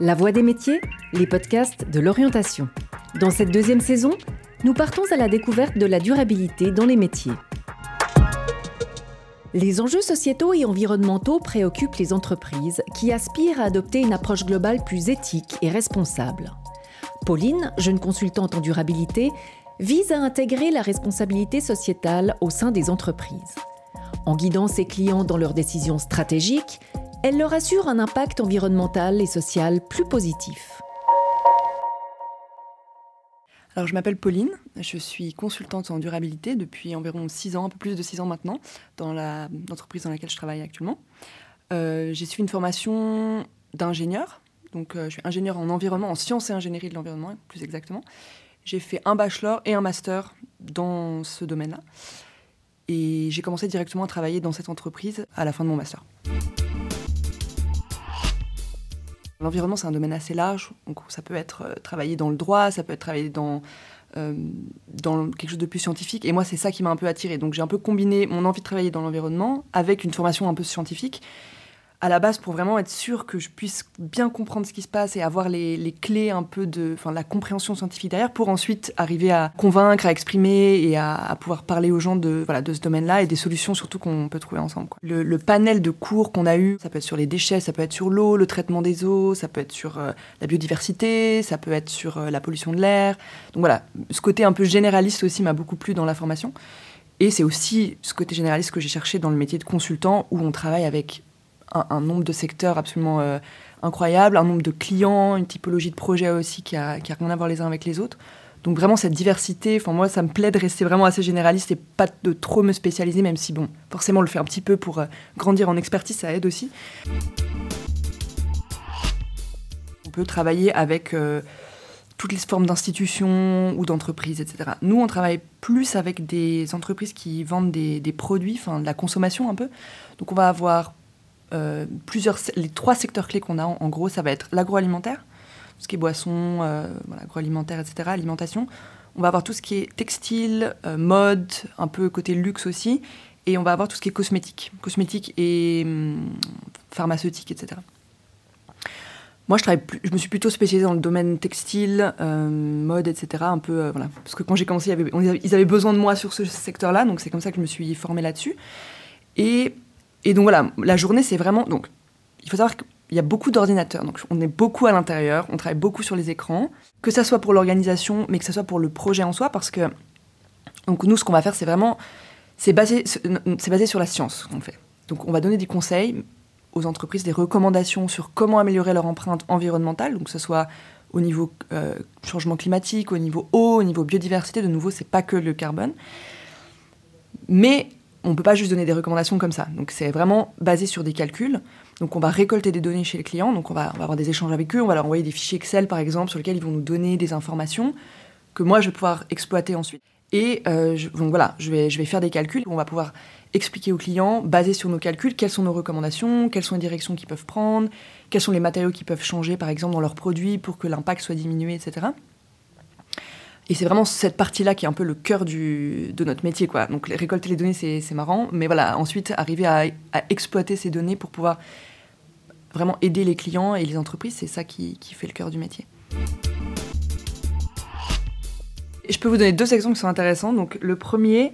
La Voix des métiers, les podcasts de l'orientation. Dans cette deuxième saison, nous partons à la découverte de la durabilité dans les métiers. Les enjeux sociétaux et environnementaux préoccupent les entreprises qui aspirent à adopter une approche globale plus éthique et responsable. Pauline, jeune consultante en durabilité, vise à intégrer la responsabilité sociétale au sein des entreprises. En guidant ses clients dans leurs décisions stratégiques, elle leur assure un impact environnemental et social plus positif. Alors, je m'appelle Pauline, je suis consultante en durabilité depuis environ 6 ans, un peu plus de 6 ans maintenant, dans l'entreprise dans laquelle je travaille actuellement. Euh, j'ai suivi une formation d'ingénieur, donc euh, je suis ingénieur en environnement, en sciences et ingénierie de l'environnement, plus exactement. J'ai fait un bachelor et un master dans ce domaine-là. Et j'ai commencé directement à travailler dans cette entreprise à la fin de mon master. L'environnement, c'est un domaine assez large. Ça peut être euh, travailler dans le droit, ça peut être travailler dans, euh, dans quelque chose de plus scientifique. Et moi, c'est ça qui m'a un peu attiré. Donc, j'ai un peu combiné mon envie de travailler dans l'environnement avec une formation un peu scientifique à la base pour vraiment être sûr que je puisse bien comprendre ce qui se passe et avoir les, clés un peu de enfin, la compréhension scientifique derrière pour ensuite arriver à convaincre, à exprimer et à, pouvoir parler aux gens de, voilà, de ce domaine-là et des solutions surtout qu'on peut trouver ensemble. Le, panel de cours qu'on a eu, ça peut être sur les déchets, ça peut être sur l'eau, le traitement des eaux, ça peut être sur euh, la biodiversité, ça peut être sur euh, la pollution de l'air. Donc voilà, ce côté un peu généraliste aussi m'a beaucoup plu dans la formation. Et c'est aussi ce côté généraliste que j'ai cherché dans le métier de consultant où on travaille avec un, nombre de secteurs absolument euh, incroyable, un nombre de clients, une typologie de projets aussi qui a, rien à voir les uns avec les autres. Donc vraiment cette diversité, enfin moi ça me plaît de rester vraiment assez généraliste et pas de trop me spécialiser, même si bon, forcément le faire un petit peu pour euh, grandir en expertise, ça aide aussi. On peut travailler avec euh, toutes les formes d'institutions ou d'entreprises, etc. Nous, on travaille plus avec des entreprises qui vendent des, des produits, enfin de la consommation un peu. Donc on va avoir euh, plusieurs, les trois secteurs clés qu'on a, en, gros, ça va être l'agroalimentaire, tout ce qui est boisson, euh, agroalimentaire, etc., alimentation. On va avoir tout ce qui est textile, euh, mode, un peu côté luxe aussi. Et on va avoir tout ce qui est cosmétique, cosmétique et hum, pharmaceutique, etc. Moi, je, travaille je me suis plutôt spécialisée dans le domaine textile, mode, etc. Un peu, voilà. Parce que quand j'ai commencé, ils avaient besoin de moi sur ce secteur-là, donc c'est comme ça que je me suis formée là-dessus. Et et donc voilà, la journée, c'est vraiment. Donc, il faut savoir qu'il y a beaucoup d'ordinateurs. Donc, on est beaucoup à l'intérieur, on travaille beaucoup sur les écrans, que ça soit pour l'organisation, mais que ça soit pour le projet en soi, parce que. Donc, nous, ce qu'on va faire, c'est vraiment. C'est basé, basé sur la science qu'on fait. Donc, on va donner des conseils aux entreprises, des recommandations sur comment améliorer leur empreinte environnementale, donc que ce soit au niveau euh, changement climatique, au niveau eau, au niveau biodiversité. De nouveau, c'est pas que le carbone. Mais on ne peut pas juste donner des recommandations comme ça. Donc c'est vraiment basé sur des calculs. Donc on va récolter des données chez les clients, donc on va, avoir des échanges avec eux, on va leur envoyer des fichiers Excel par exemple sur lesquels ils vont nous donner des informations que moi je vais pouvoir exploiter ensuite. Et euh, donc voilà, je vais, je vais faire des calculs, on va pouvoir expliquer aux clients, basé sur nos calculs, quelles sont nos recommandations, quelles sont les directions qu'ils peuvent prendre, quels sont les matériaux qu'ils peuvent changer par exemple dans leurs produits pour que l'impact soit diminué, etc. Et c'est vraiment cette partie-là qui est un peu le cœur de notre métier. Quoi. Donc récolter les données, c'est, marrant. Mais voilà, ensuite, arriver à, exploiter ces données pour pouvoir vraiment aider les clients et les entreprises, c'est ça qui, qui fait le cœur du métier. Je peux vous donner deux exemples qui sont intéressants. Donc le premier,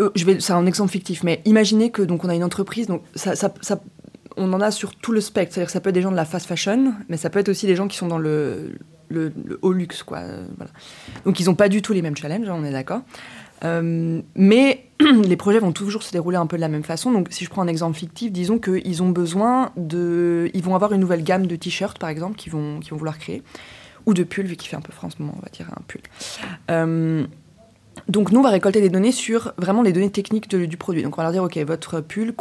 euh, c'est un exemple fictif, mais imaginez que donc on a une entreprise, donc ça, ça on en a sur tout le spectre. C'est-à-dire que ça peut être des gens de la fast fashion, mais ça peut être aussi des gens qui sont dans le, le, haut luxe. Quoi. Euh, Donc ils n'ont pas du tout les mêmes challenges, on est d'accord. Euh, mais les projets vont toujours se dérouler un peu de la même façon. Donc, si je prends un exemple fictif, disons qu'ils ont besoin de. Ils vont avoir une nouvelle gamme de t-shirts, par exemple, qu'ils vont, vont vouloir créer. Ou de pulls, vu qu'il fait un peu froid en ce moment, on va dire un pull. Euh, donc, nous, on va récolter des données sur vraiment les données techniques du produit. Donc, on va leur dire OK, votre pull,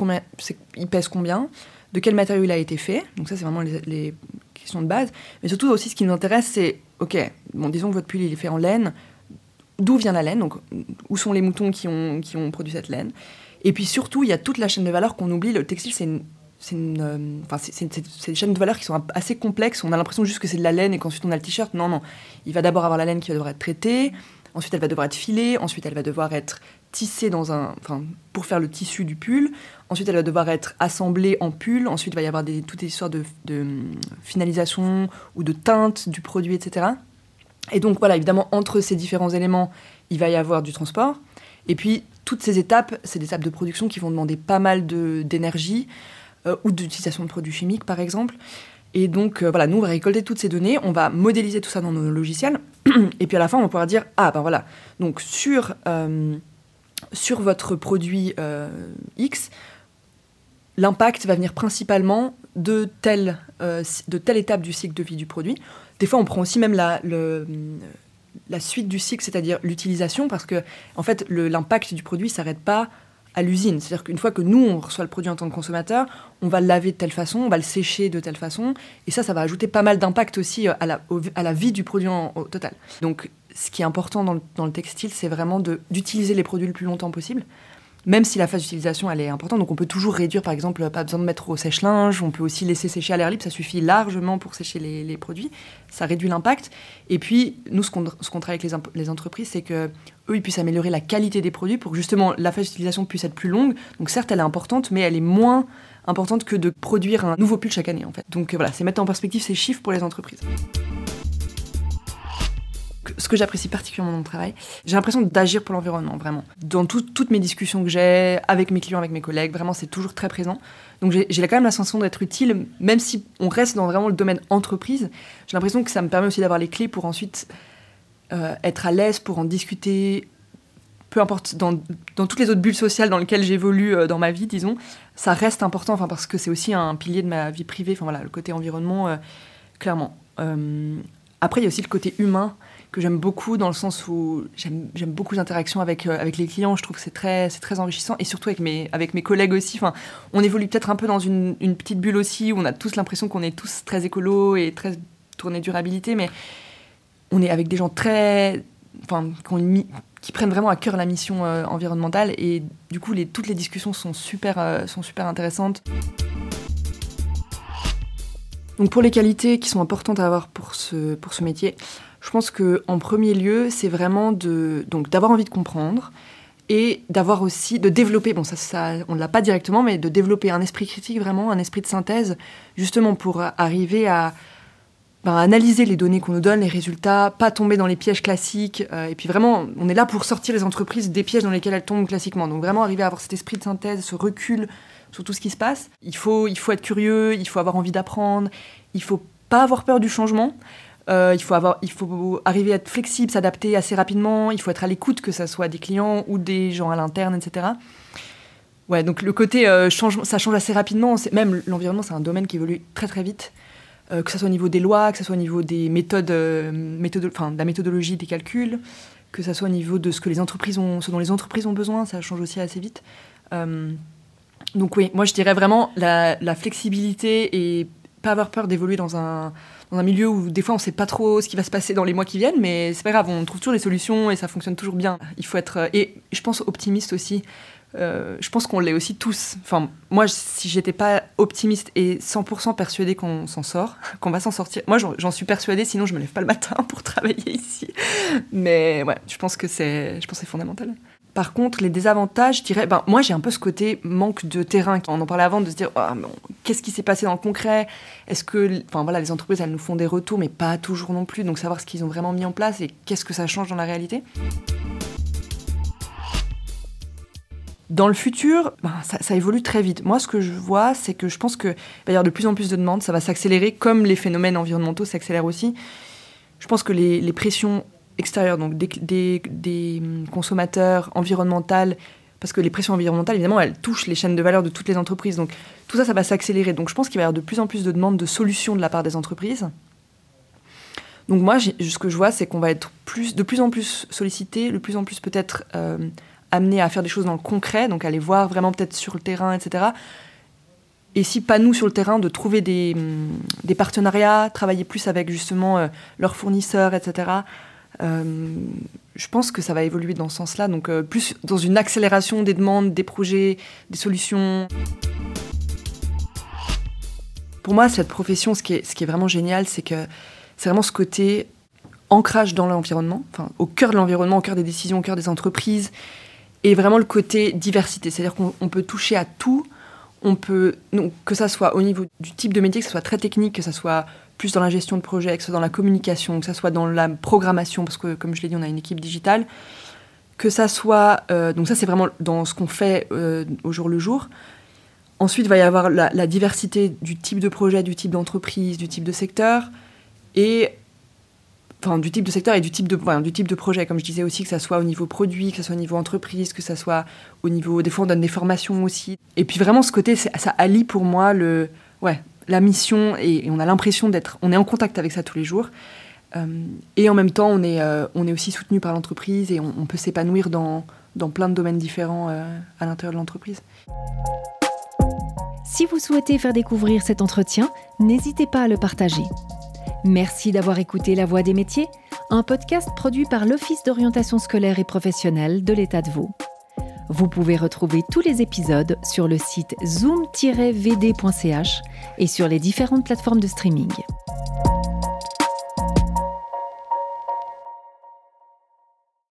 il pèse combien? De quel matériau il a été fait? Donc, ça, c'est vraiment les, de base. Mais surtout aussi, ce qui nous intéresse, c'est, ok, bon, disons que votre pull il est fait en laine. D'où vient la laine? Donc, où sont les moutons qui ont, qui ont produit cette laine? Et puis surtout, il y a toute la chaîne de valeur qu'on oublie. Le textile, c'est une, c'est euh, enfin, des chaînes de valeur qui sont assez complexes. On a l'impression juste que c'est de la laine et qu'ensuite on a le t-shirt. Non, non. Il va d'abord avoir la laine qui va devoir être traitée. ensuite elle va devoir être filée, ensuite elle va devoir être tissée dans un, enfin, pour faire le tissu du pull, ensuite elle va devoir être assemblée en pull, ensuite il va y avoir des, toutes les histoires de, de finalisation ou de teinte du produit, etc. Et donc voilà, évidemment, entre ces différents éléments, il va y avoir du transport. Et puis, toutes ces étapes, c'est des étapes de production qui vont demander pas mal d'énergie euh, ou d'utilisation de produits chimiques, par exemple. Et donc, euh, voilà, nous, on va récolter toutes ces données, on va modéliser tout ça dans nos logiciels. Et puis, à la fin, on va pouvoir dire, ah, ben voilà, donc sur, euh, sur votre produit X, l'impact va venir principalement de telle, de telle étape du cycle de vie du produit. Des fois, on prend aussi même la, le, la suite du cycle, c'est-à-dire l'utilisation, parce que en fait, l'impact du produit s'arrête pas à l'usine. C'est-à-dire qu'une fois que nous, on reçoit le produit en tant que consommateur, on va le laver de telle façon, on va le sécher de telle façon, et ça, ça va ajouter pas mal d'impact aussi euh, à la, à la vie du produit en, au total. Donc, ce qui est important dans le, textile, c'est vraiment d'utiliser les produits le plus longtemps possible même si la phase d'utilisation elle est importante. Donc on peut toujours réduire, par exemple, pas besoin de mettre au sèche-linge, on peut aussi laisser sécher à l'air libre, ça suffit largement pour sécher les, produits, ça réduit l'impact. Et puis nous, ce qu'on travaille avec les, les entreprises, c'est que eux, ils puissent améliorer la qualité des produits pour que justement la phase d'utilisation puisse être plus longue. Donc certes, elle est importante, mais elle est moins importante que de produire un nouveau pull chaque année en fait. Donc voilà, c'est mettre en perspective ces chiffres pour les entreprises ce que j'apprécie particulièrement dans mon travail, j'ai l'impression d'agir pour l'environnement, vraiment. Dans toutes mes discussions que j'ai avec mes clients, avec mes collègues, vraiment, c'est toujours très présent. Donc j'ai quand même la sensation d'être utile, même si on reste dans vraiment le domaine entreprise. J'ai l'impression que ça me permet aussi d'avoir les clés pour ensuite euh, être à l'aise, pour en discuter, peu importe, dans, toutes les autres bulles sociales dans lesquelles j'évolue euh, dans ma vie, disons, ça reste important, enfin, parce que c'est aussi un pilier de ma vie privée, enfin voilà, le côté environnement, euh, clairement. après, il y a aussi le côté humain que j'aime beaucoup dans le sens où j'aime beaucoup l'interactions avec, euh, avec les clients. Je trouve que c'est très, très enrichissant et surtout avec mes, avec mes collègues aussi. Enfin, on évolue peut-être un peu dans une, petite bulle aussi où on a tous l'impression qu'on est tous très écolo et très tournés durabilité, mais on est avec des gens très. Enfin, qui, prennent vraiment à cœur la mission euh, environnementale et du coup, les, toutes les discussions sont super, euh, sont super intéressantes. Donc pour les qualités qui sont importantes à avoir pour ce, métier, je pense qu'en premier lieu, c'est vraiment d'avoir envie de comprendre et d'avoir aussi, de développer, bon ça, ça on ne l'a pas directement, mais de développer un esprit critique vraiment, un esprit de synthèse, justement pour arriver à ben, analyser les données qu'on nous donne, les résultats, pas tomber dans les pièges classiques, euh, et puis vraiment, on est là pour sortir les entreprises des pièges dans lesquels elles tombent classiquement. Donc vraiment arriver à avoir cet esprit de synthèse, ce recul sur tout ce qui se passe. Il faut, il faut être curieux, il faut avoir envie d'apprendre, il faut pas avoir peur du changement. Euh, il, faut avoir, il faut arriver à être flexible, s'adapter assez rapidement. Il faut être à l'écoute, que ce soit des clients ou des gens à l'interne, etc. Ouais, donc le côté euh, ça change assez rapidement. Même l'environnement, c'est un domaine qui évolue très très vite. Euh, que ce soit au niveau des lois, que ce soit au niveau des méthodes, méthode, enfin, de la méthodologie des calculs, que ce soit au niveau de ce que les entreprises ont, ce dont les entreprises ont besoin, ça change aussi assez vite. donc oui, moi je dirais vraiment la, la flexibilité et pas avoir peur d'évoluer dans un dans un milieu où des fois on sait pas trop ce qui va se passer dans les mois qui viennent, mais c'est pas grave, on trouve toujours des solutions et ça fonctionne toujours bien. Il faut être et je pense optimiste aussi. Euh, je pense qu'on l'est aussi tous. Enfin, moi, si j'étais pas optimiste et 100% persuadée qu'on s'en sort, qu'on va s'en sortir, moi j'en suis persuadée, sinon je me lève pas le matin pour travailler ici. Mais ouais, je pense que c'est, c'est fondamental. Par contre, les désavantages, je dirais, ben, moi j'ai un peu ce côté manque de terrain. On en parlait avant de se dire, oh, qu'est-ce qui s'est passé dans le concret? Est-ce que, enfin voilà, les entreprises, elles nous font des retours, mais pas toujours non plus. Donc savoir ce qu'ils ont vraiment mis en place et qu'est-ce que ça change dans la réalité. Dans le futur, ben, ça, évolue très vite. Moi, ce que je vois, c'est que je pense qu'il va y avoir de plus en plus de demandes, ça va s'accélérer, comme les phénomènes environnementaux s'accélèrent aussi. Je pense que les, pressions extérieures, donc des, consommateurs environnementaux, parce que les pressions environnementales, évidemment, elles touchent les chaînes de valeur de toutes les entreprises. Donc tout ça, ça va s'accélérer. Donc je pense qu'il va y avoir de plus en plus de demandes de solutions de la part des entreprises. Donc moi, ce que je vois, c'est qu'on va être de plus en plus sollicité, de plus en plus peut-être euh, amené à faire des choses dans le concret, donc aller voir vraiment peut-être sur le terrain, etc. Et si pas nous sur le terrain, de trouver des, des partenariats, travailler plus avec justement euh, leurs fournisseurs, etc. Euh, je pense que ça va évoluer dans ce sens-là, donc euh, plus dans une accélération des demandes, des projets, des solutions. Pour moi, cette profession, ce qui est, ce qui est vraiment génial, c'est que c'est vraiment ce côté ancrage dans l'environnement, enfin, au cœur de l'environnement, au cœur des décisions, au cœur des entreprises, et vraiment le côté diversité. C'est-à-dire qu'on peut toucher à tout, on peut, que ça soit au niveau du type de métier, que ce soit très technique, que ça soit plus dans la gestion de projet, que ce soit dans la communication, que ce soit dans la programmation, parce que comme je l'ai dit, on a une équipe digitale, que ça soit, euh, donc ça c'est vraiment dans ce qu'on fait euh, au jour le jour. Ensuite, il va y avoir la, la diversité du type de projet, du type d'entreprise, du type de secteur, et du type de secteur et du type de, du type de projet, comme je disais aussi, que ça soit au niveau produit, que ça soit au niveau entreprise, que ça soit au niveau. Des fois, on donne des formations aussi. Et puis vraiment, ce côté, ça allie pour moi le, ouais, la mission et, on a l'impression d'être. On est en contact avec ça tous les jours. Euh, et en même temps, on est, euh, on est aussi soutenu par l'entreprise et on, peut s'épanouir dans, dans, plein de domaines différents euh, à l'intérieur de l'entreprise. Si vous souhaitez faire découvrir cet entretien, n'hésitez pas à le partager. Merci d'avoir écouté La Voix des métiers, un podcast produit par l'Office d'orientation scolaire et professionnelle de l'État de Vaud. Vous pouvez retrouver tous les épisodes sur le site zoom-vd.ch et sur les différentes plateformes de streaming.